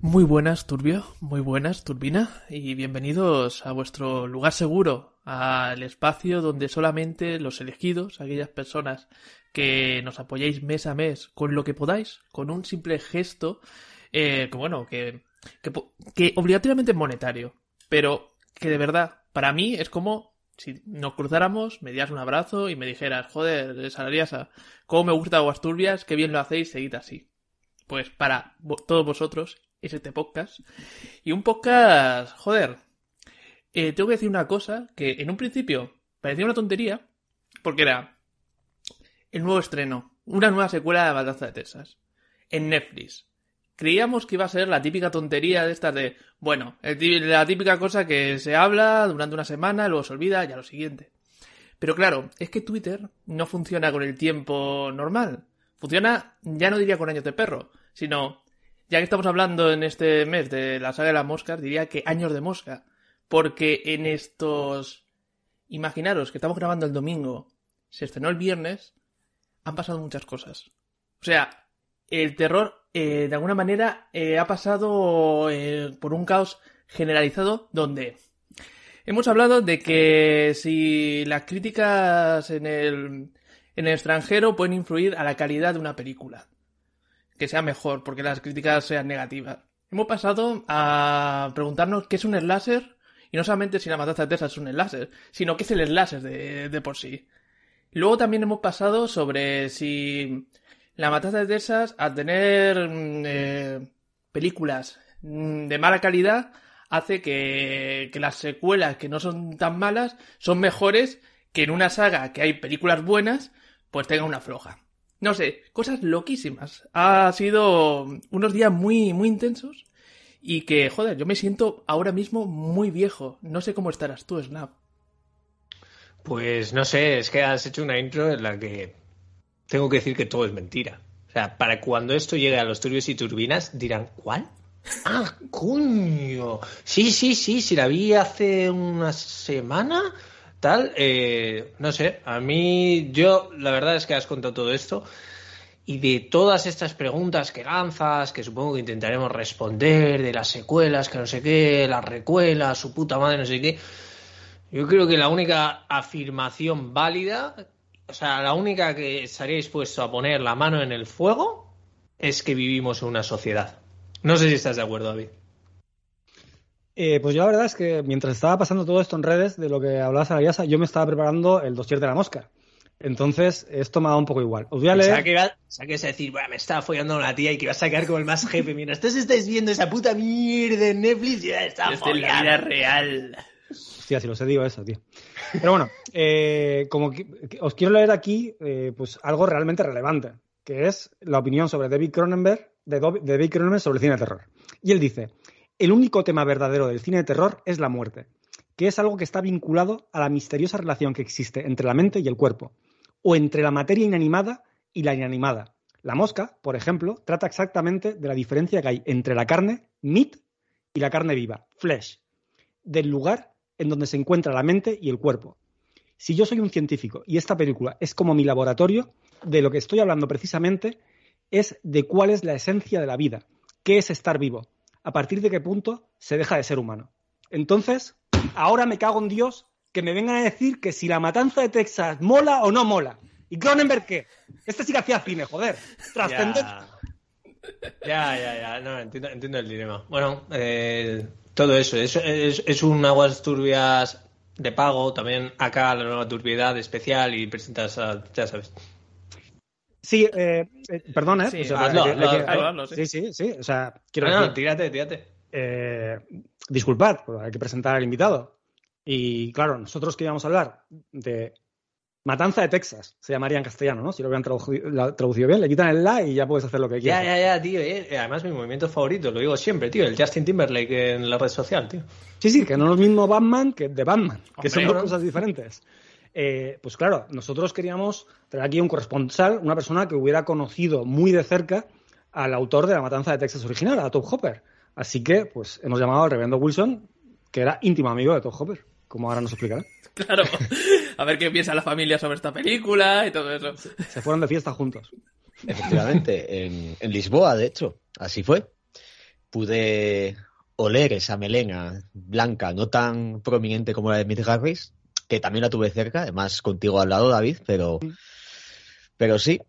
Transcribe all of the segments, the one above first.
Muy buenas, Turbio, muy buenas, Turbina, y bienvenidos a vuestro lugar seguro, al espacio donde solamente los elegidos, aquellas personas que nos apoyáis mes a mes con lo que podáis, con un simple gesto, eh, que bueno, que, que, obligatoriamente es monetario, pero que de verdad, para mí es como si nos cruzáramos, me dieras un abrazo y me dijeras, joder, Salariasa, cómo me gusta Aguasturbias, qué bien lo hacéis, seguid así. Pues para todos vosotros es este podcast. Y un podcast, joder, eh, tengo que decir una cosa que en un principio parecía una tontería, porque era el nuevo estreno, una nueva secuela de Matanza de Texas, en Netflix. Creíamos que iba a ser la típica tontería de estas de, bueno, la típica cosa que se habla durante una semana, luego se olvida y lo siguiente. Pero claro, es que Twitter no funciona con el tiempo normal. Funciona, ya no diría con años de perro, sino ya que estamos hablando en este mes de la saga de las moscas, diría que años de mosca. Porque en estos... Imaginaros que estamos grabando el domingo, se estrenó el viernes, han pasado muchas cosas. O sea, el terror, eh, de alguna manera, eh, ha pasado eh, por un caos generalizado donde hemos hablado de que si las críticas en el, en el extranjero pueden influir a la calidad de una película que sea mejor, porque las críticas sean negativas. Hemos pasado a preguntarnos qué es un slasher, y no solamente si la matanza de Texas es un slasher, sino qué es el slasher de, de por sí. Luego también hemos pasado sobre si la matanza de Texas, al tener mm, eh, películas mm, de mala calidad, hace que, que las secuelas que no son tan malas son mejores que en una saga que hay películas buenas, pues tenga una floja. No sé, cosas loquísimas. Ha sido unos días muy, muy intensos y que, joder, yo me siento ahora mismo muy viejo. No sé cómo estarás tú, Snap. Pues no sé, es que has hecho una intro en la que tengo que decir que todo es mentira. O sea, para cuando esto llegue a los turbios y turbinas, dirán, ¿cuál? Ah, coño. Sí, sí, sí, sí, la vi hace una semana tal, eh, no sé, a mí, yo, la verdad es que has contado todo esto y de todas estas preguntas que lanzas, que supongo que intentaremos responder, de las secuelas, que no sé qué, las recuelas, su puta madre, no sé qué, yo creo que la única afirmación válida, o sea, la única que estaría dispuesto a poner la mano en el fuego, es que vivimos en una sociedad. No sé si estás de acuerdo, David. Eh, pues yo la verdad es que mientras estaba pasando todo esto en redes de lo que hablaba Sarayasa, yo me estaba preparando el dossier de la mosca. Entonces, esto me ha dado un poco igual. Os voy a leer. que, iba, a decir, bueno, me estaba follando una tía y que ibas a quedar como el más jefe. Mientras ustedes estáis viendo esa puta mierda en Netflix, ya está Desde la vida real. Hostia, si lo sé, digo eso, tío. Pero bueno, eh, como os quiero leer aquí, eh, pues algo realmente relevante, que es la opinión sobre David Cronenberg, de David Cronenberg sobre el cine de terror. Y él dice, el único tema verdadero del cine de terror es la muerte. que es algo que está vinculado a la misteriosa relación que existe entre la mente y el cuerpo, o entre la materia inanimada y la inanimada. La mosca, por ejemplo, trata exactamente de la diferencia que hay entre la carne, meat, y la carne viva, flesh, del lugar en donde se encuentra la mente y el cuerpo. Si yo soy un científico y esta película es como mi laboratorio, de lo que estoy hablando precisamente es de cuál es la esencia de la vida, qué es estar vivo, a partir de qué punto se deja de ser humano. Entonces, ahora me cago en Dios que me vengan a decir que si la matanza de Texas mola o no mola. ¿Y Cronenberg qué? Este sí que hacía cine, joder. Trascendente. Ya, ya, ya, no, entiendo, entiendo el dilema. Bueno, eh, todo eso, es, es, es un aguas turbias de pago, también acá la nueva turbiedad especial y presentas, a, ya sabes. Sí, eh, eh, perdón, ¿eh? Sí, O sea, hazlo, que- hazlo, que- hazlo, sí. sí, sí. O sea, quiero No, no, decir, tírate, tírate. eh, disculpad, hay que presentar al invitado. Y claro, nosotros que íbamos a hablar de Matanza de Texas, se llamaría en castellano, ¿no? Si lo hubieran traducido, traducido bien, le quitan el la y ya puedes hacer lo que Ya, quieras. ya, ya, tío. eh. Además, mi movimiento favorito, lo digo siempre, tío, el Justin Timberlake en la red social, tío. Sí, sí, que no es lo mismo Batman que de Batman, que Hombre, son dos ¿no? cosas diferentes. Eh, pues claro, nosotros queríamos traer aquí un corresponsal, una persona que hubiera conocido muy de cerca al autor de la matanza de Texas original, a Top Hopper. Así que, pues, hemos llamado al reverendo Wilson, que era íntimo amigo de Top Hopper, como ahora nos explicará. Claro. A ver qué piensa la familia sobre esta película y todo eso. Se fueron de fiesta juntos. Efectivamente, en, en Lisboa, de hecho, así fue. Pude oler esa melena blanca, no tan prominente como la de Mick Harris, que también la tuve cerca, además contigo al lado, David, pero, pero sí.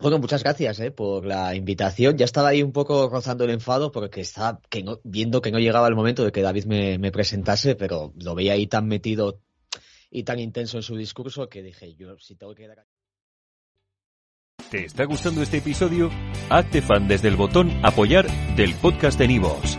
Bueno, muchas gracias eh, por la invitación. Ya estaba ahí un poco rozando el enfado porque estaba que no- viendo que no llegaba el momento de que David me, me presentase, pero lo veía ahí tan metido y tan intenso en su discurso que dije, yo si tengo que dar... ¿Te está gustando este episodio? Hazte fan desde el botón Apoyar del podcast de Nivos.